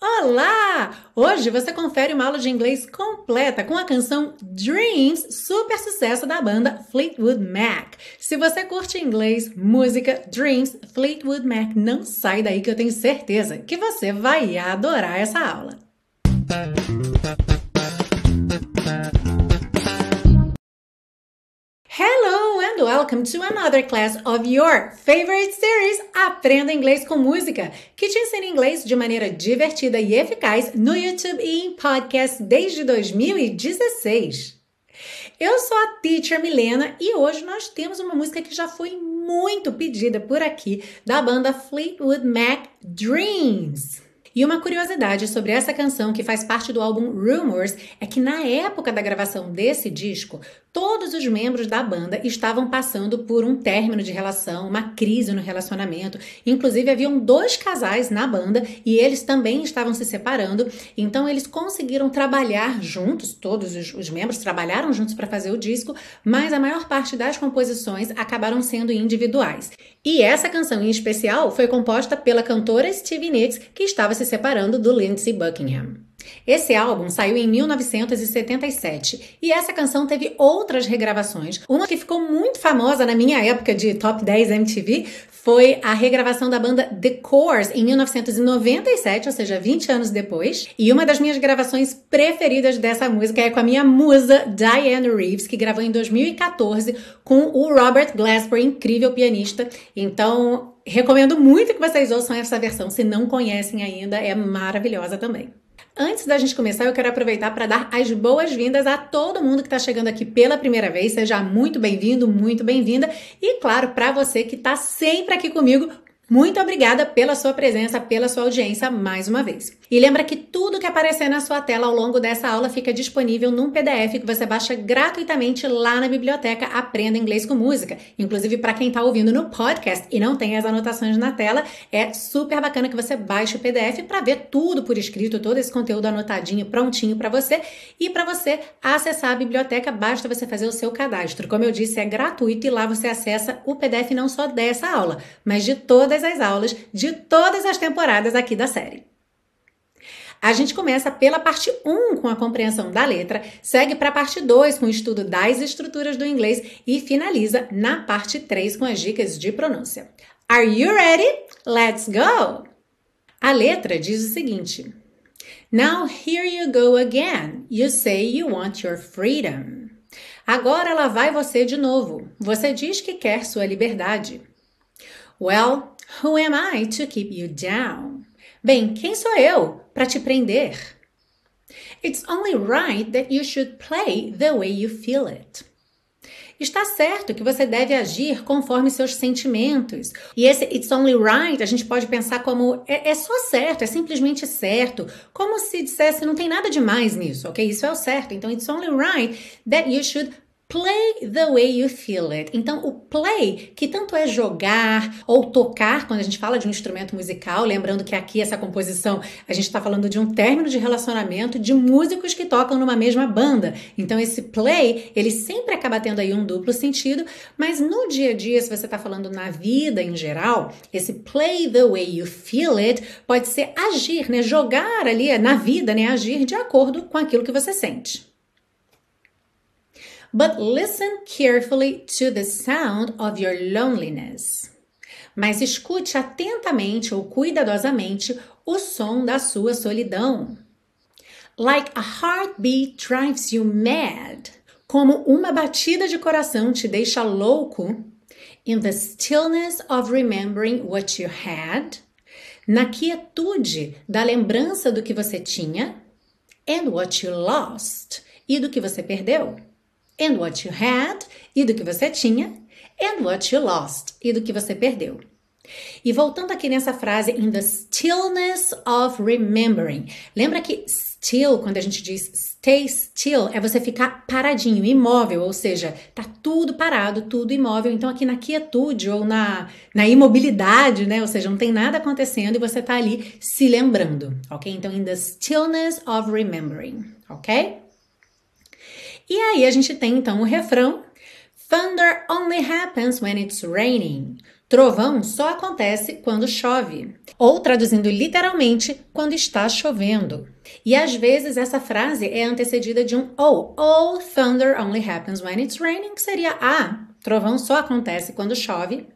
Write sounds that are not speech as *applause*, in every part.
Olá! Hoje você confere uma aula de inglês completa com a canção Dreams, super sucesso da banda Fleetwood Mac. Se você curte inglês, música, Dreams, Fleetwood Mac, não sai daí que eu tenho certeza que você vai adorar essa aula. And welcome to another class of your favorite series Aprenda Inglês com Música, que te ensina inglês de maneira divertida e eficaz no YouTube e em podcast desde 2016. Eu sou a Teacher Milena e hoje nós temos uma música que já foi muito pedida por aqui da banda Fleetwood Mac Dreams. E uma curiosidade sobre essa canção que faz parte do álbum Rumors é que na época da gravação desse disco, todos os membros da banda estavam passando por um término de relação, uma crise no relacionamento. Inclusive, haviam dois casais na banda e eles também estavam se separando. Então, eles conseguiram trabalhar juntos, todos os, os membros trabalharam juntos para fazer o disco, mas a maior parte das composições acabaram sendo individuais. E essa canção em especial foi composta pela cantora Stevie Nicks, que estava se separando do Lindsey Buckingham. Esse álbum saiu em 1977 e essa canção teve outras regravações. Uma que ficou muito famosa na minha época de Top 10 MTV foi a regravação da banda The Course em 1997, ou seja, 20 anos depois. E uma das minhas gravações preferidas dessa música é com a minha musa Diane Reeves, que gravou em 2014 com o Robert Glasper, incrível pianista. Então, recomendo muito que vocês ouçam essa versão, se não conhecem ainda, é maravilhosa também. Antes da gente começar, eu quero aproveitar para dar as boas-vindas a todo mundo que está chegando aqui pela primeira vez. Seja muito bem-vindo, muito bem-vinda. E claro, para você que está sempre aqui comigo, muito obrigada pela sua presença, pela sua audiência mais uma vez. E lembra que tudo que aparecer na sua tela ao longo dessa aula fica disponível num PDF que você baixa gratuitamente lá na biblioteca Aprenda Inglês com Música. Inclusive, para quem está ouvindo no podcast e não tem as anotações na tela, é super bacana que você baixe o PDF para ver tudo por escrito, todo esse conteúdo anotadinho, prontinho para você. E para você acessar a biblioteca, basta você fazer o seu cadastro. Como eu disse, é gratuito e lá você acessa o PDF não só dessa aula, mas de todas todas as aulas de todas as temporadas aqui da série. A gente começa pela parte 1 com a compreensão da letra, segue para a parte 2 com o estudo das estruturas do inglês e finaliza na parte 3 com as dicas de pronúncia. Are you ready? Let's go! A letra diz o seguinte: Now here you go again. You say you want your freedom. Agora lá vai você de novo. Você diz que quer sua liberdade. Well, Who am I to keep you down? Bem, quem sou eu para te prender? It's only right that you should play the way you feel it. Está certo que você deve agir conforme seus sentimentos. E esse it's only right a gente pode pensar como é, é só certo, é simplesmente certo. Como se dissesse não tem nada de mais nisso, ok? Isso é o certo. Então, it's only right that you should Play the way you feel it. Então, o play, que tanto é jogar ou tocar, quando a gente fala de um instrumento musical, lembrando que aqui essa composição, a gente está falando de um término de relacionamento de músicos que tocam numa mesma banda. Então, esse play, ele sempre acaba tendo aí um duplo sentido, mas no dia a dia, se você está falando na vida em geral, esse play the way you feel it pode ser agir, né? Jogar ali na vida, né? Agir de acordo com aquilo que você sente. But listen carefully to the sound of your loneliness. Mas escute atentamente ou cuidadosamente o som da sua solidão. Like a heartbeat drives you mad. Como uma batida de coração te deixa louco. In the stillness of remembering what you had. Na quietude da lembrança do que você tinha. And what you lost. E do que você perdeu and what you had, e do que você tinha, and what you lost, e do que você perdeu. E voltando aqui nessa frase, in the stillness of remembering. Lembra que still, quando a gente diz stay still, é você ficar paradinho, imóvel, ou seja, tá tudo parado, tudo imóvel. Então, aqui na quietude ou na, na imobilidade, né? Ou seja, não tem nada acontecendo e você tá ali se lembrando, ok? Então, in the stillness of remembering, ok? E aí a gente tem então o refrão: Thunder only happens when it's raining. Trovão só acontece quando chove, ou traduzindo literalmente, quando está chovendo. E às vezes essa frase é antecedida de um oh, oh, thunder only happens when it's raining, que seria ah, trovão só acontece quando chove.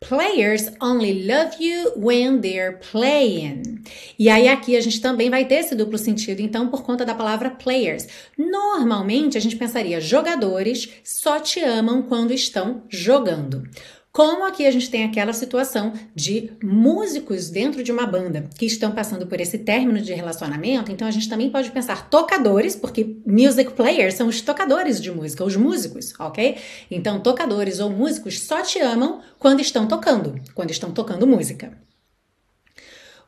Players only love you when they're playing. E aí aqui a gente também vai ter esse duplo sentido, então por conta da palavra players. Normalmente a gente pensaria jogadores só te amam quando estão jogando. Como aqui a gente tem aquela situação de músicos dentro de uma banda que estão passando por esse término de relacionamento, então a gente também pode pensar tocadores, porque music players são os tocadores de música, os músicos, ok? Então, tocadores ou músicos só te amam quando estão tocando, quando estão tocando música.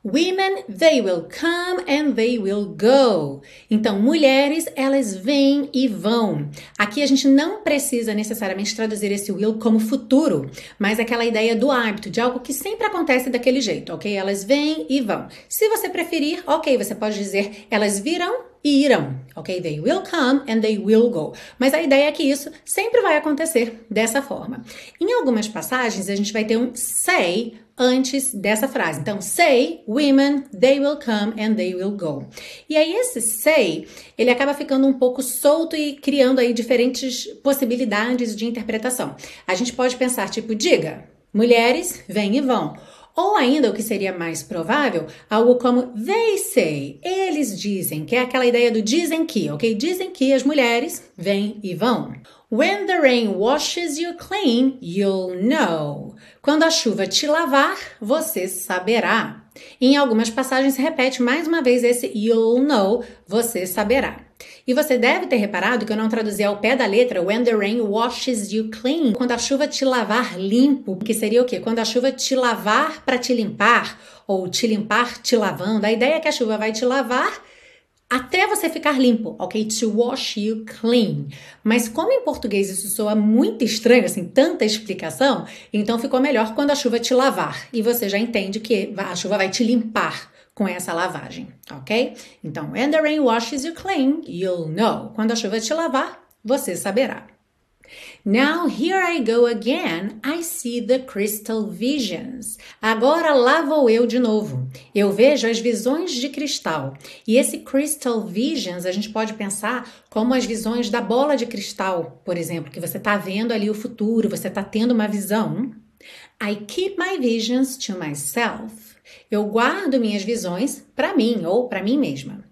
Women, they will come and they will go. Então, mulheres, elas vêm e vão. Aqui a gente não precisa necessariamente traduzir esse will como futuro, mas aquela ideia do hábito, de algo que sempre acontece daquele jeito, ok? Elas vêm e vão. Se você preferir, ok, você pode dizer elas virão e irão, ok? They will come and they will go. Mas a ideia é que isso sempre vai acontecer dessa forma. Em algumas passagens, a gente vai ter um say antes dessa frase. Então, say, women, they will come and they will go. E aí esse say, ele acaba ficando um pouco solto e criando aí diferentes possibilidades de interpretação. A gente pode pensar tipo, diga, mulheres vêm e vão. Ou ainda, o que seria mais provável, algo como they say, eles dizem, que é aquela ideia do dizem que, ok? Dizem que as mulheres vêm e vão. When the rain washes you clean, you'll know. Quando a chuva te lavar, você saberá. Em algumas passagens repete mais uma vez esse you'll know, você saberá. E você deve ter reparado que eu não traduzi ao pé da letra when the rain washes you clean, quando a chuva te lavar limpo, que seria o quê? Quando a chuva te lavar para te limpar, ou te limpar te lavando. A ideia é que a chuva vai te lavar até você ficar limpo, ok? To wash you clean. Mas como em português isso soa muito estranho, assim, tanta explicação, então ficou melhor quando a chuva te lavar. E você já entende que a chuva vai te limpar com essa lavagem, ok? Então, when the rain washes you clean, you'll know. Quando a chuva te lavar, você saberá. Now here I go again, I see the crystal visions. Agora lá vou eu de novo. Eu vejo as visões de cristal. E esse crystal visions a gente pode pensar como as visões da bola de cristal, por exemplo, que você está vendo ali o futuro, você está tendo uma visão. I keep my visions to myself. Eu guardo minhas visões para mim ou para mim mesma.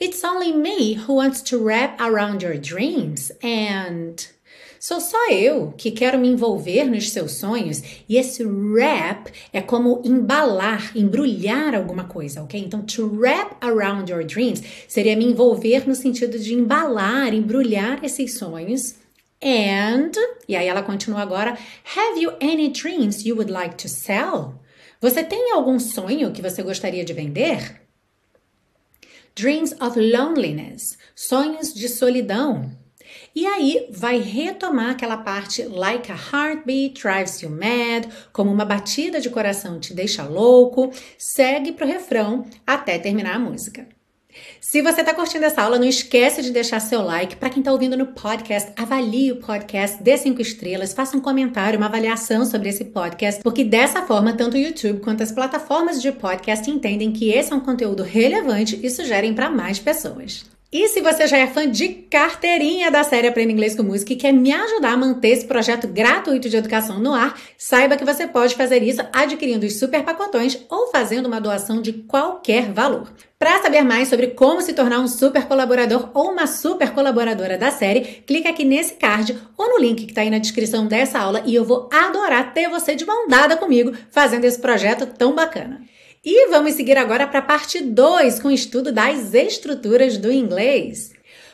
It's only me who wants to wrap around your dreams and Sou só eu que quero me envolver nos seus sonhos e esse wrap é como embalar, embrulhar alguma coisa, ok? Então, to wrap around your dreams seria me envolver no sentido de embalar, embrulhar esses sonhos. And, e aí ela continua agora, have you any dreams you would like to sell? Você tem algum sonho que você gostaria de vender? Dreams of loneliness, sonhos de solidão. E aí vai retomar aquela parte like a heartbeat drives you mad, como uma batida de coração te deixa louco, segue pro refrão até terminar a música. Se você está curtindo essa aula, não esquece de deixar seu like. Para quem está ouvindo no podcast, avalie o podcast, dê cinco estrelas, faça um comentário, uma avaliação sobre esse podcast, porque dessa forma, tanto o YouTube quanto as plataformas de podcast entendem que esse é um conteúdo relevante e sugerem para mais pessoas. E se você já é fã de carteirinha da série Aprenda Inglês com Música e quer me ajudar a manter esse projeto gratuito de educação no ar, saiba que você pode fazer isso adquirindo os super pacotões ou fazendo uma doação de qualquer valor. Para saber mais sobre como se tornar um super colaborador ou uma super colaboradora da série, clica aqui nesse card ou no link que está aí na descrição dessa aula e eu vou adorar ter você de mão dada comigo fazendo esse projeto tão bacana. E vamos seguir agora para a parte 2 com o estudo das estruturas do inglês.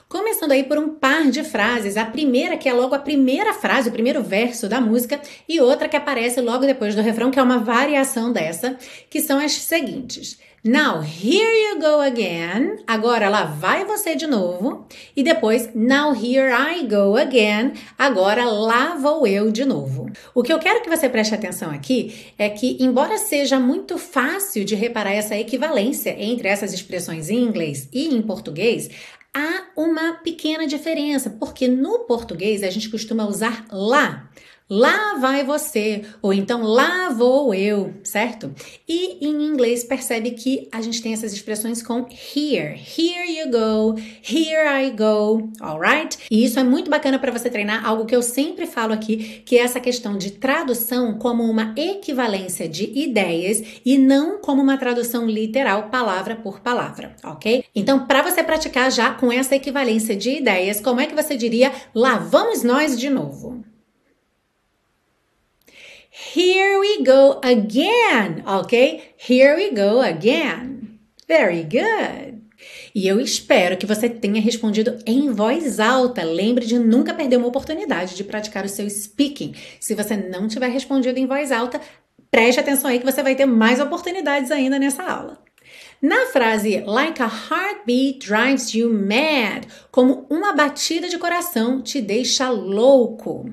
Começando aí por um par de frases. A primeira, que é logo a primeira frase, o primeiro verso da música, e outra que aparece logo depois do refrão, que é uma variação dessa, que são as seguintes. Now, here you go again. Agora lá vai você de novo. E depois, now here I go again. Agora lá vou eu de novo. O que eu quero que você preste atenção aqui é que, embora seja muito fácil de reparar essa equivalência entre essas expressões em inglês e em português, há uma pequena diferença, porque no português a gente costuma usar lá lá vai você, ou então lá vou eu, certo? E em inglês percebe que a gente tem essas expressões com here. Here you go, here I go, alright? E isso é muito bacana para você treinar algo que eu sempre falo aqui, que é essa questão de tradução como uma equivalência de ideias e não como uma tradução literal, palavra por palavra, ok? Então, para você praticar já com essa equivalência de ideias, como é que você diria lá vamos nós de novo? Here we go again, ok? Here we go again. Very good. E eu espero que você tenha respondido em voz alta. Lembre de nunca perder uma oportunidade de praticar o seu speaking. Se você não tiver respondido em voz alta, preste atenção aí que você vai ter mais oportunidades ainda nessa aula. Na frase like a heartbeat drives you mad, como uma batida de coração te deixa louco.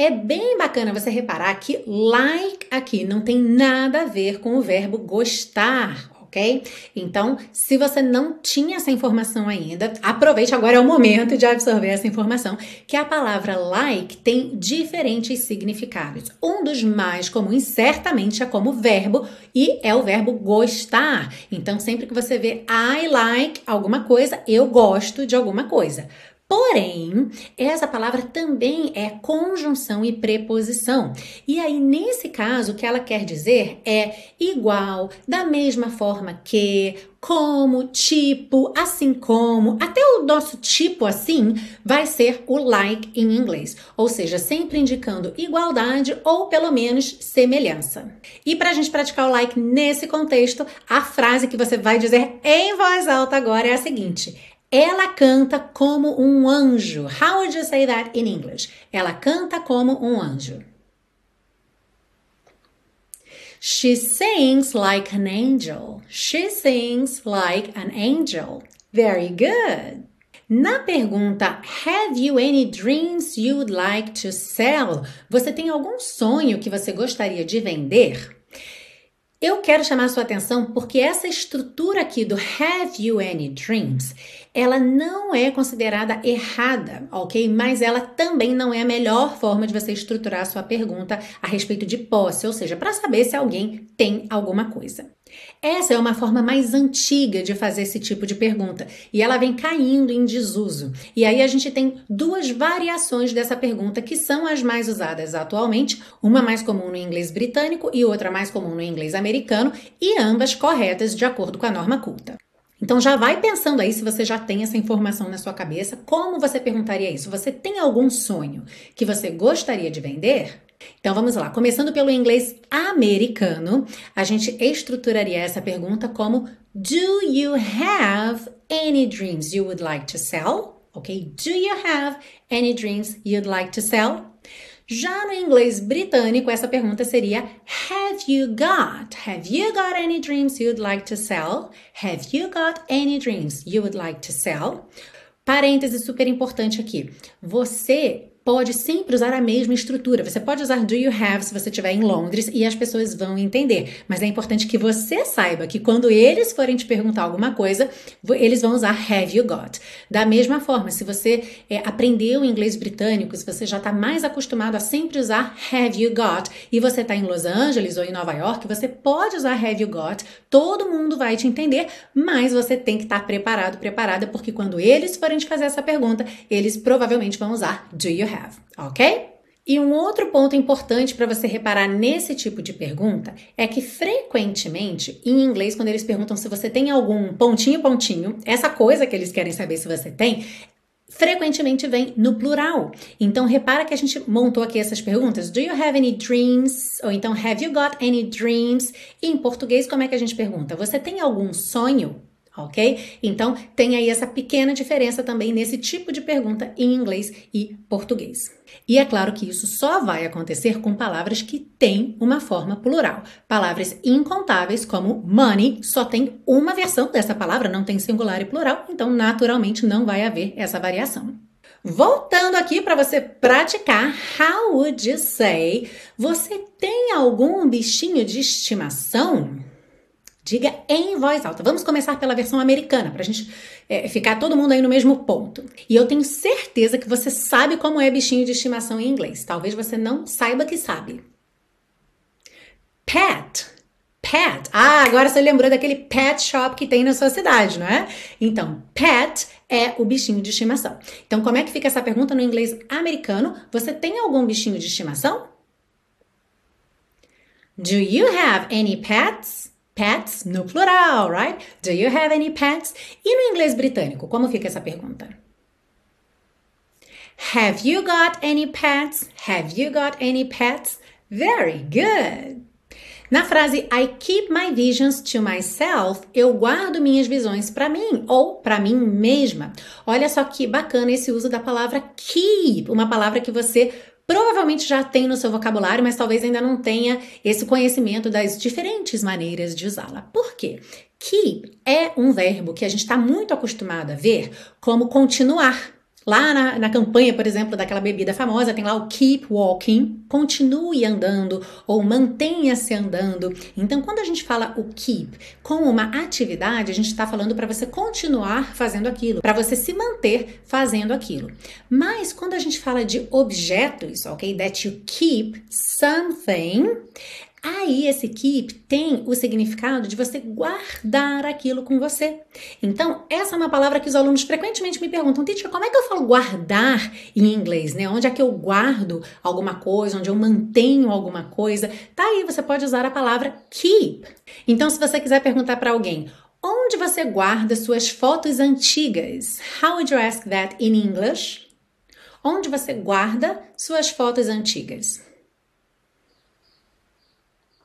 É bem bacana você reparar que like aqui não tem nada a ver com o verbo gostar, ok? Então, se você não tinha essa informação ainda, aproveite agora é o momento de absorver essa informação, que a palavra like tem diferentes significados. Um dos mais comuns certamente é como verbo e é o verbo gostar. Então, sempre que você vê I like alguma coisa, eu gosto de alguma coisa. Porém, essa palavra também é conjunção e preposição. E aí, nesse caso, o que ela quer dizer é igual, da mesma forma que, como, tipo, assim como. Até o nosso tipo assim vai ser o like em inglês. Ou seja, sempre indicando igualdade ou pelo menos semelhança. E para a gente praticar o like nesse contexto, a frase que você vai dizer em voz alta agora é a seguinte ela canta como um anjo. How would you say that in English? Ela canta como um anjo. She sings like an angel. She sings like an angel. Very good. Na pergunta Have you any dreams you'd like to sell? Você tem algum sonho que você gostaria de vender? Eu quero chamar sua atenção porque essa estrutura aqui do Have you any dreams ela não é considerada errada, ok? Mas ela também não é a melhor forma de você estruturar a sua pergunta a respeito de posse, ou seja, para saber se alguém tem alguma coisa. Essa é uma forma mais antiga de fazer esse tipo de pergunta e ela vem caindo em desuso. E aí a gente tem duas variações dessa pergunta que são as mais usadas atualmente, uma mais comum no inglês britânico e outra mais comum no inglês americano, e ambas corretas de acordo com a norma culta. Então já vai pensando aí se você já tem essa informação na sua cabeça, como você perguntaria isso? Você tem algum sonho que você gostaria de vender? Então vamos lá, começando pelo inglês americano, a gente estruturaria essa pergunta como Do you have any dreams you would like to sell? Ok? Do you have any dreams you'd like to sell? Já no inglês britânico, essa pergunta seria Have you got? Have you got any dreams you'd like to sell? Have you got any dreams you would like to sell? Parêntese super importante aqui. Você pode sempre usar a mesma estrutura. Você pode usar do you have se você estiver em Londres e as pessoas vão entender. Mas é importante que você saiba que quando eles forem te perguntar alguma coisa, eles vão usar have you got. Da mesma forma, se você é, aprendeu inglês britânico, se você já está mais acostumado a sempre usar have you got e você está em Los Angeles ou em Nova York, você pode usar have you got. Todo mundo vai te entender, mas você tem que estar tá preparado, preparada, porque quando eles forem te fazer essa pergunta, eles provavelmente vão usar do you have ok? E um outro ponto importante para você reparar nesse tipo de pergunta é que frequentemente, em inglês, quando eles perguntam se você tem algum pontinho, pontinho, essa coisa que eles querem saber se você tem, frequentemente vem no plural. Então repara que a gente montou aqui essas perguntas. Do you have any dreams? Ou então have you got any dreams? E em português, como é que a gente pergunta? Você tem algum sonho? Ok? Então, tem aí essa pequena diferença também nesse tipo de pergunta em inglês e português. E é claro que isso só vai acontecer com palavras que têm uma forma plural. Palavras incontáveis como money só tem uma versão dessa palavra, não tem singular e plural, então naturalmente não vai haver essa variação. Voltando aqui para você praticar, how would you say? Você tem algum bichinho de estimação? Diga em voz alta. Vamos começar pela versão americana, para a gente é, ficar todo mundo aí no mesmo ponto. E eu tenho certeza que você sabe como é bichinho de estimação em inglês. Talvez você não saiba que sabe. Pet. Pet. Ah, agora você lembrou daquele pet shop que tem na sua cidade, não é? Então, pet é o bichinho de estimação. Então, como é que fica essa pergunta no inglês americano? Você tem algum bichinho de estimação? Do you have any pets? Pets no plural, right? Do you have any pets? E no inglês britânico, como fica essa pergunta? Have you got any pets? Have you got any pets? Very good. Na frase I keep my visions to myself, eu guardo minhas visões para mim ou para mim mesma. Olha só que bacana esse uso da palavra keep, uma palavra que você provavelmente já tem no seu vocabulário, mas talvez ainda não tenha esse conhecimento das diferentes maneiras de usá-la. Por quê? Keep é um verbo que a gente está muito acostumado a ver como continuar. Lá na, na, campanha, por exemplo, daquela bebida famosa, tem lá o keep walking, continue andando ou mantenha-se andando. Então, quando a gente fala o keep com uma atividade, a gente está falando para você continuar fazendo aquilo, para você se manter fazendo aquilo. Mas quando a gente fala de objetos, ok, that you keep something, Aí esse keep tem o significado de você guardar aquilo com você. Então, essa é uma palavra que os alunos frequentemente me perguntam, teacher, como é que eu falo guardar em inglês, né? Onde é que eu guardo alguma coisa, onde eu mantenho alguma coisa? Tá aí, você pode usar a palavra keep. Então, se você quiser perguntar para alguém, onde você guarda suas fotos antigas? How would you ask that in English? Onde você guarda suas fotos antigas?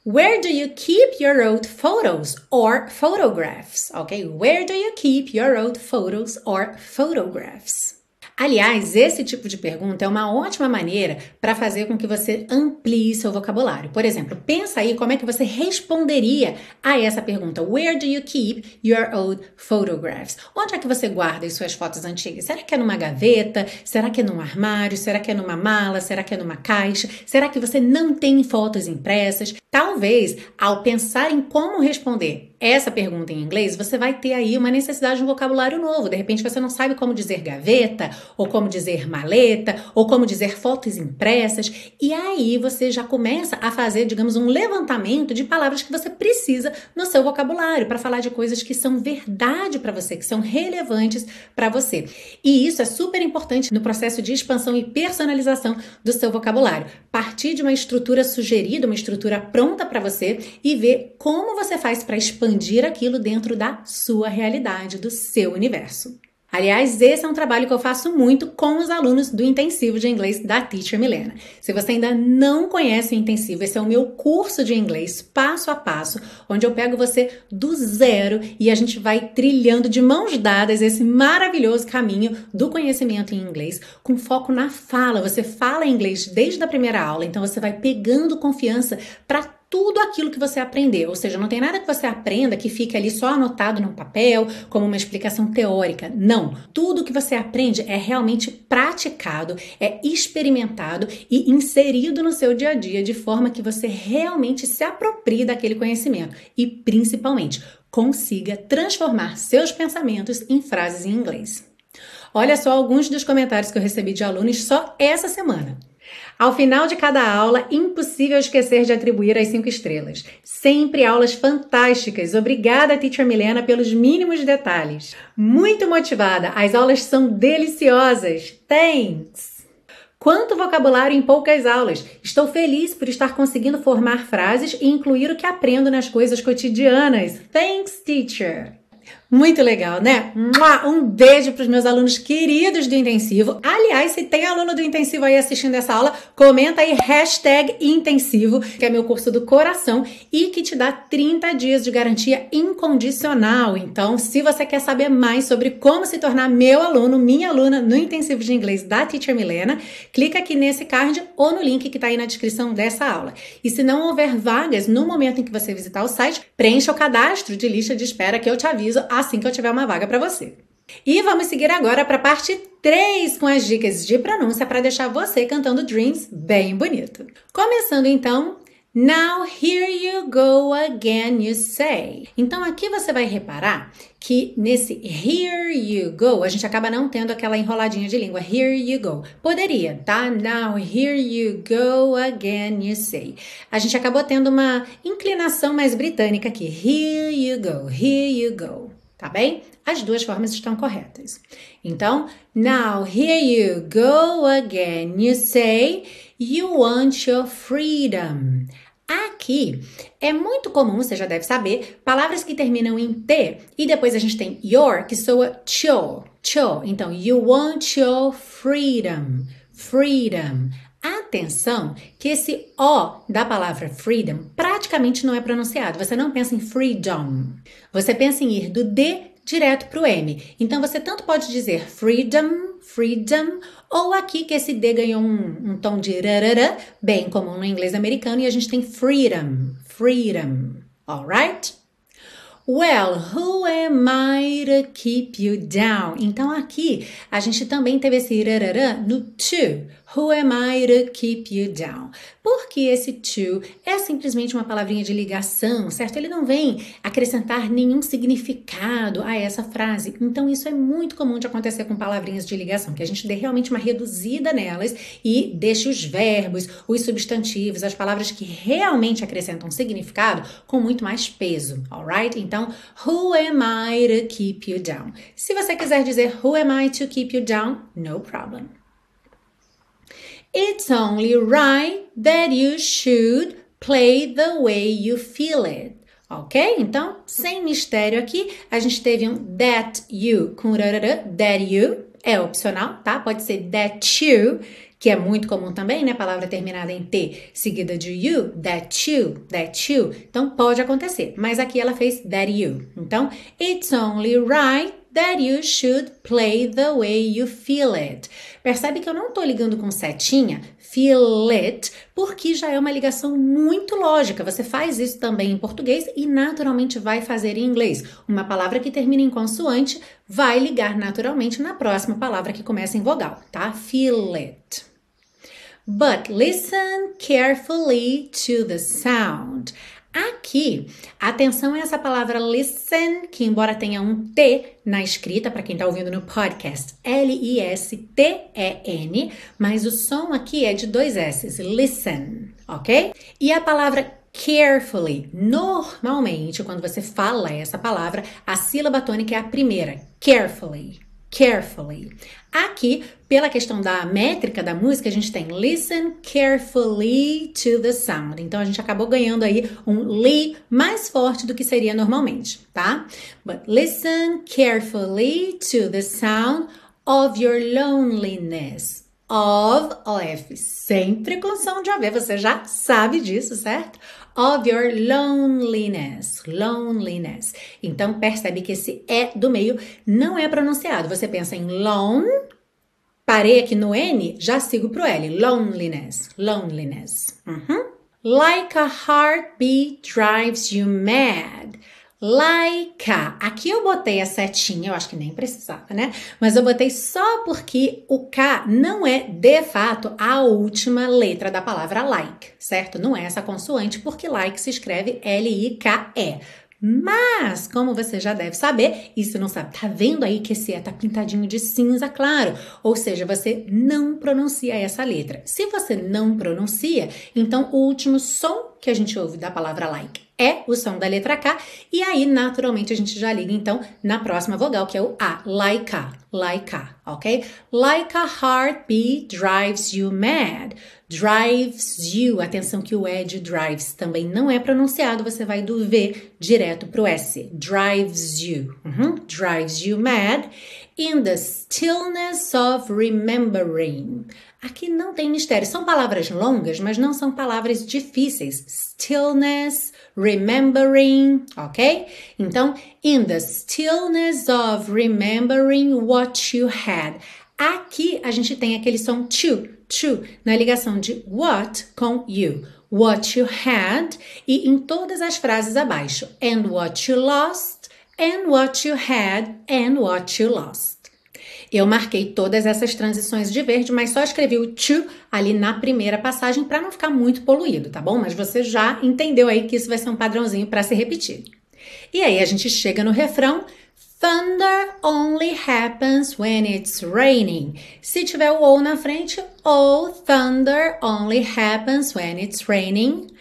Where do you keep your old photos or photographs? Okay, where do you keep your old photos or photographs? Aliás, esse tipo de pergunta é uma ótima maneira para fazer com que você amplie seu vocabulário. Por exemplo, pensa aí como é que você responderia a essa pergunta: Where do you keep your old photographs? Onde é que você guarda as suas fotos antigas? Será que é numa gaveta? Será que é num armário? Será que é numa mala? Será que é numa caixa? Será que você não tem fotos impressas? Talvez, ao pensar em como responder essa pergunta em inglês, você vai ter aí uma necessidade de um vocabulário novo. De repente você não sabe como dizer gaveta, ou como dizer maleta, ou como dizer fotos impressas, e aí você já começa a fazer, digamos, um levantamento de palavras que você precisa no seu vocabulário para falar de coisas que são verdade para você, que são relevantes para você. E isso é super importante no processo de expansão e personalização do seu vocabulário. Partir de uma estrutura sugerida, uma estrutura pronta para você e ver como você faz para expandir aquilo dentro da sua realidade, do seu universo. Aliás, esse é um trabalho que eu faço muito com os alunos do intensivo de inglês da Teacher Milena. Se você ainda não conhece o intensivo, esse é o meu curso de inglês passo a passo, onde eu pego você do zero e a gente vai trilhando de mãos dadas esse maravilhoso caminho do conhecimento em inglês, com foco na fala. Você fala inglês desde a primeira aula, então você vai pegando confiança para tudo aquilo que você aprendeu. Ou seja, não tem nada que você aprenda que fique ali só anotado no papel, como uma explicação teórica. Não. Tudo que você aprende é realmente praticado, é experimentado e inserido no seu dia a dia, de forma que você realmente se aproprie daquele conhecimento e, principalmente, consiga transformar seus pensamentos em frases em inglês. Olha só alguns dos comentários que eu recebi de alunos só essa semana. Ao final de cada aula, impossível esquecer de atribuir as cinco estrelas. Sempre aulas fantásticas. Obrigada, Teacher Milena, pelos mínimos detalhes. Muito motivada. As aulas são deliciosas. Thanks! Quanto vocabulário em poucas aulas! Estou feliz por estar conseguindo formar frases e incluir o que aprendo nas coisas cotidianas. Thanks, teacher! Muito legal, né? Um beijo para os meus alunos queridos do intensivo. Aliás, se tem aluno do intensivo aí assistindo essa aula, comenta aí hashtag intensivo, que é meu curso do coração e que te dá 30 dias de garantia incondicional. Então, se você quer saber mais sobre como se tornar meu aluno, minha aluna no intensivo de inglês da Teacher Milena, clica aqui nesse card ou no link que está aí na descrição dessa aula. E se não houver vagas no momento em que você visitar o site, preencha o cadastro de lista de espera que eu te aviso assim que eu tiver uma vaga para você. E vamos seguir agora para a parte 3 com as dicas de pronúncia para deixar você cantando Dreams bem bonito. Começando então, Now here you go again, you say. Então aqui você vai reparar que nesse here you go, a gente acaba não tendo aquela enroladinha de língua. Here you go. Poderia, tá? Now here you go again, you say. A gente acabou tendo uma inclinação mais britânica aqui. Here you go, here you go. Tá bem? As duas formas estão corretas. Então, now here you go again, you say. You want your freedom. Aqui é muito comum, você já deve saber, palavras que terminam em T e depois a gente tem your, que soa cho, cho. Então, you want your freedom, freedom. Atenção que esse O da palavra freedom praticamente não é pronunciado. Você não pensa em freedom. Você pensa em ir do D direto para o M. Então você tanto pode dizer freedom, freedom, ou aqui que esse D ganhou um, um tom de rarara, bem comum no inglês americano, e a gente tem freedom, freedom, alright? Well, who am I to keep you down? Então aqui a gente também teve esse rararã no to. Who am I to keep you down? Porque esse to é simplesmente uma palavrinha de ligação, certo? Ele não vem acrescentar nenhum significado a essa frase. Então isso é muito comum de acontecer com palavrinhas de ligação, que a gente dê realmente uma reduzida nelas e deixe os verbos, os substantivos, as palavras que realmente acrescentam significado com muito mais peso, alright? Então, who am I to keep you down? Se você quiser dizer who am I to keep you down, no problem. It's only right that you should play the way you feel it. Ok? Então, sem mistério aqui, a gente teve um that you com rarara, that you, é opcional, tá? Pode ser that you, que é muito comum também, né? Palavra terminada em T, seguida de you, that you, that you. Então, pode acontecer. Mas aqui ela fez that you. Então, it's only right that you should play the way you feel it. Percebe que eu não estou ligando com setinha, feel it, porque já é uma ligação muito lógica. Você faz isso também em português e naturalmente vai fazer em inglês. Uma palavra que termina em consoante vai ligar naturalmente na próxima palavra que começa em vogal, tá? Feel it. But listen carefully to the sound. Aqui, atenção a essa palavra listen, que embora tenha um T na escrita, para quem está ouvindo no podcast, L-I-S-T-E-N, mas o som aqui é de dois S, listen, ok? E a palavra carefully, normalmente, quando você fala essa palavra, a sílaba tônica é a primeira, carefully carefully. Aqui, pela questão da métrica da música, a gente tem listen carefully to the sound. Então a gente acabou ganhando aí um li mais forte do que seria normalmente, tá? But listen carefully to the sound of your loneliness of OF, sempre com som de OV, você já sabe disso, certo? Of your loneliness, loneliness. Então percebe que esse é do meio não é pronunciado. Você pensa em lone, parei aqui no N, já sigo pro L. Loneliness, loneliness. Uhum. Like a heartbeat drives you mad. Laika. Aqui eu botei a setinha, eu acho que nem precisava, né? Mas eu botei só porque o K não é, de fato, a última letra da palavra like, certo? Não é essa consoante, porque like se escreve L-I-K-E. Mas, como você já deve saber, e se não sabe, tá vendo aí que esse E tá pintadinho de cinza claro? Ou seja, você não pronuncia essa letra. Se você não pronuncia, então o último som que a gente ouve da palavra like é o som da letra K, e aí naturalmente a gente já liga então na próxima vogal, que é o A, like a, like ok? Like a heartbeat drives you mad. Drives you, atenção que o E de drives também não é pronunciado, você vai do V direto pro S. Drives you, uhum. drives you mad. In the stillness of remembering. Aqui não tem mistério. São palavras longas, mas não são palavras difíceis. Stillness, remembering, ok? Então, in the stillness of remembering what you had. Aqui a gente tem aquele som to, to, na ligação de what com you. What you had e em todas as frases abaixo. And what you lost, and what you had, and what you lost. Eu marquei todas essas transições de verde, mas só escrevi o to ali na primeira passagem para não ficar muito poluído, tá bom? Mas você já entendeu aí que isso vai ser um padrãozinho para se repetir. E aí a gente chega no refrão. Thunder only happens when it's raining. Se tiver o ou na frente, oh, thunder only happens when it's raining.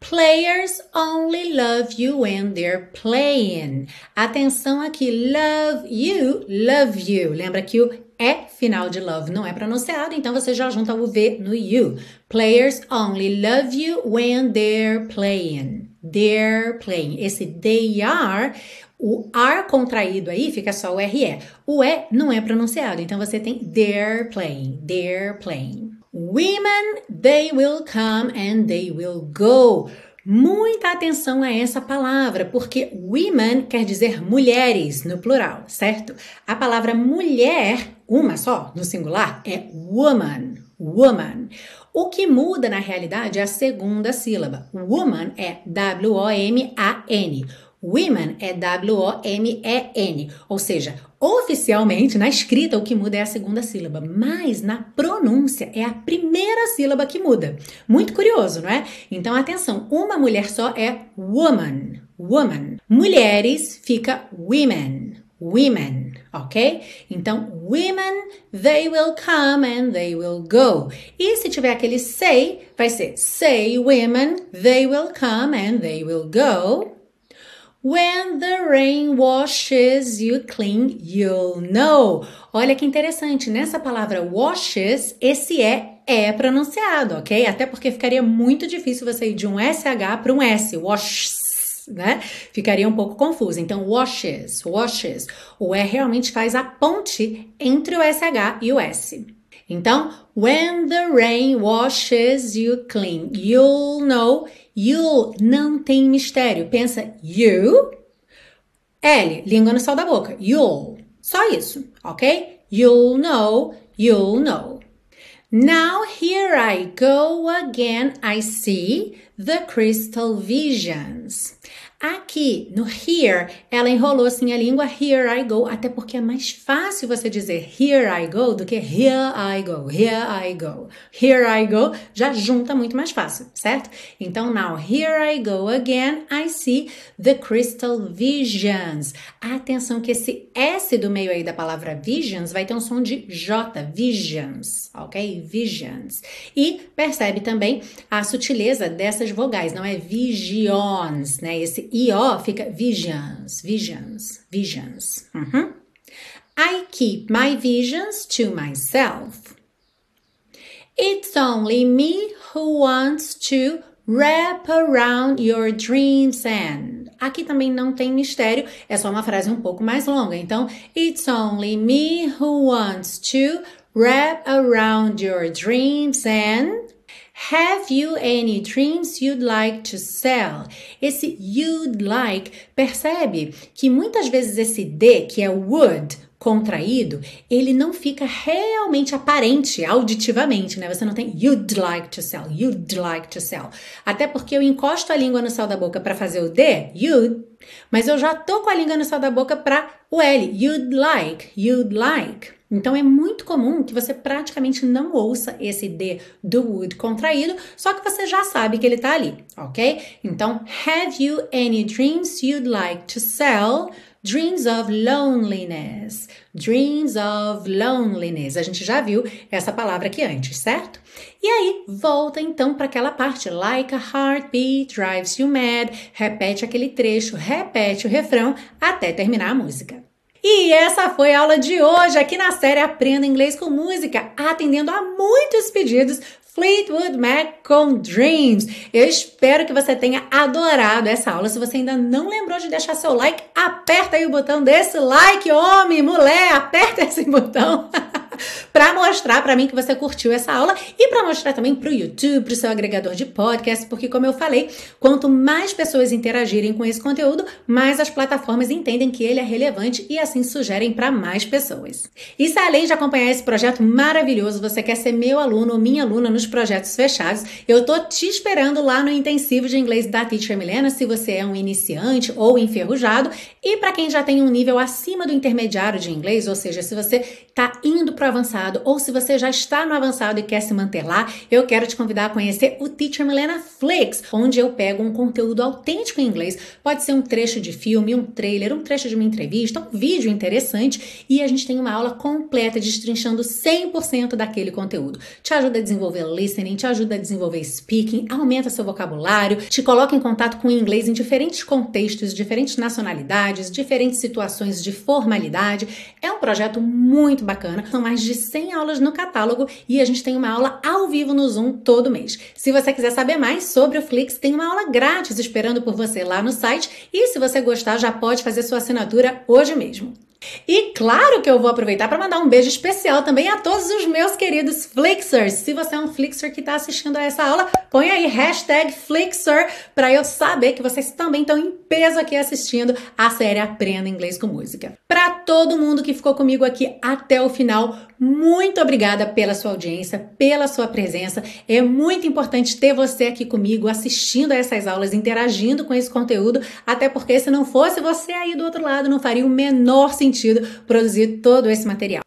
Players only love you when they're playing. Atenção aqui, love you, love you. Lembra que o é final de love não é pronunciado, então você já junta o V no you. Players only love you when they're playing. They're playing. Esse they are, o are contraído aí fica só o RE. O E não é pronunciado, então você tem they're playing. They're playing. Women, they will come and they will go. Muita atenção a essa palavra, porque women quer dizer mulheres no plural, certo? A palavra mulher, uma só, no singular, é woman. Woman. O que muda na realidade é a segunda sílaba. Woman é W-O-M-A-N. Women é W-O-M-E-N, ou seja, oficialmente na escrita o que muda é a segunda sílaba, mas na pronúncia é a primeira sílaba que muda. Muito curioso, não é? Então atenção, uma mulher só é woman, woman. Mulheres fica women, women, ok? Então, women, they will come and they will go. E se tiver aquele say, vai ser say women, they will come and they will go. When the rain washes you clean, you'll know. Olha que interessante, nessa palavra washes, esse é é pronunciado, ok? Até porque ficaria muito difícil você ir de um SH para um S, washes, né? Ficaria um pouco confuso. Então, washes, washes. O E realmente faz a ponte entre o SH e o S. Então, when the rain washes you clean, you'll know You não tem mistério. Pensa you. L, língua no céu da boca. You'll. Só isso, ok? You'll know, you'll know. Now here I go again, I see the crystal visions. Aqui no here, ela enrolou assim a língua here I go, até porque é mais fácil você dizer here I go do que here I go, here I go. Here I go já junta muito mais fácil, certo? Então, now here I go again, I see the crystal visions. Atenção que esse S do meio aí da palavra visions vai ter um som de J, visions, ok? Visions. E percebe também a sutileza dessas vogais, não é visions, né? Esse IO fica visions, visions, visions. Uhum. I keep my visions to myself. It's only me who wants to wrap around your dreams and. Aqui também não tem mistério, é só uma frase um pouco mais longa. Então, it's only me who wants to wrap around your dreams and Have you any dreams you'd like to sell? Esse you'd like, percebe que muitas vezes esse D, que é would, contraído, ele não fica realmente aparente auditivamente, né? Você não tem you'd like to sell, you'd like to sell. Até porque eu encosto a língua no céu da boca para fazer o D, you'd, mas eu já tô com a língua no céu da boca para o L, you'd like, you'd like. Então é muito comum que você praticamente não ouça esse D do would contraído, só que você já sabe que ele tá ali, ok? Então, have you any dreams you'd like to sell? Dreams of loneliness. Dreams of loneliness. A gente já viu essa palavra aqui antes, certo? E aí, volta então para aquela parte. Like a heartbeat drives you mad. Repete aquele trecho, repete o refrão até terminar a música. E essa foi a aula de hoje aqui na série Aprenda Inglês com Música, atendendo a muitos pedidos Fleetwood Mac com Dreams. Eu espero que você tenha adorado essa aula. Se você ainda não lembrou de deixar seu like, aperta aí o botão desse like, homem, mulher, aperta esse botão. *laughs* para mostrar para mim que você curtiu essa aula e para mostrar também para o YouTube, para o seu agregador de podcast, porque como eu falei, quanto mais pessoas interagirem com esse conteúdo, mais as plataformas entendem que ele é relevante e assim sugerem para mais pessoas. E se além de acompanhar esse projeto maravilhoso, você quer ser meu aluno ou minha aluna nos projetos fechados, eu tô te esperando lá no intensivo de inglês da Teacher Milena, se você é um iniciante ou enferrujado, E para quem já tem um nível acima do intermediário de inglês, ou seja, se você está indo para o avançado ou se você já está no avançado e quer se manter lá, eu quero te convidar a conhecer o Teacher Milena Flix, onde eu pego um conteúdo autêntico em inglês. Pode ser um trecho de filme, um trailer, um trecho de uma entrevista, um vídeo interessante e a gente tem uma aula completa destrinchando 100% daquele conteúdo. Te ajuda a desenvolver listening, te ajuda a desenvolver speaking, aumenta seu vocabulário, te coloca em contato com o inglês em diferentes contextos, diferentes nacionalidades diferentes situações de formalidade. É um projeto muito bacana. São mais de 100 aulas no catálogo e a gente tem uma aula ao vivo no Zoom todo mês. Se você quiser saber mais sobre o Flix, tem uma aula grátis esperando por você lá no site e se você gostar, já pode fazer sua assinatura hoje mesmo. E claro que eu vou aproveitar para mandar um beijo especial também a todos os meus queridos Flixers. Se você é um Flixer que está assistindo a essa aula, põe aí hashtag Flixer para eu saber que vocês também estão em peso aqui assistindo a série Aprenda Inglês com Música. Para todo mundo que ficou comigo aqui até o final, muito obrigada pela sua audiência, pela sua presença. É muito importante ter você aqui comigo assistindo a essas aulas, interagindo com esse conteúdo, até porque se não fosse você aí do outro lado, não faria o menor sentido produzir todo esse material.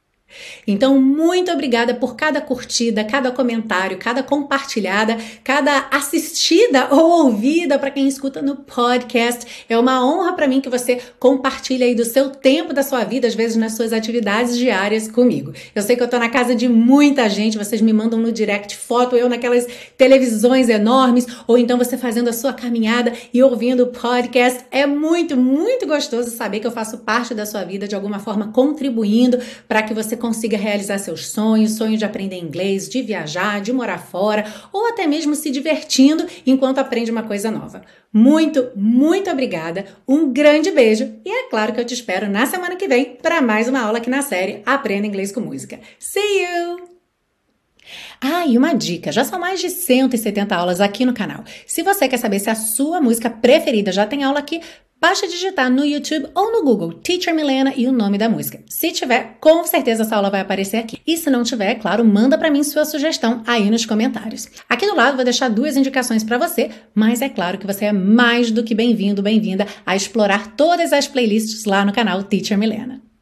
Então, muito obrigada por cada curtida, cada comentário, cada compartilhada, cada assistida ou ouvida para quem escuta no podcast. É uma honra para mim que você compartilhe aí do seu tempo, da sua vida, às vezes nas suas atividades diárias comigo. Eu sei que eu tô na casa de muita gente, vocês me mandam no direct foto, eu naquelas televisões enormes, ou então você fazendo a sua caminhada e ouvindo o podcast. É muito, muito gostoso saber que eu faço parte da sua vida de alguma forma, contribuindo para que você consiga realizar seus sonhos, sonho de aprender inglês, de viajar, de morar fora ou até mesmo se divertindo enquanto aprende uma coisa nova. Muito, muito obrigada, um grande beijo e é claro que eu te espero na semana que vem para mais uma aula aqui na série Aprenda Inglês com Música. See you! Ah, e uma dica: já são mais de 170 aulas aqui no canal. Se você quer saber se a sua música preferida já tem aula aqui, Basta digitar no YouTube ou no Google Teacher Milena e o nome da música. Se tiver, com certeza essa aula vai aparecer aqui. E se não tiver, claro, manda para mim sua sugestão aí nos comentários. Aqui do lado vou deixar duas indicações para você, mas é claro que você é mais do que bem-vindo, bem-vinda a explorar todas as playlists lá no canal Teacher Milena.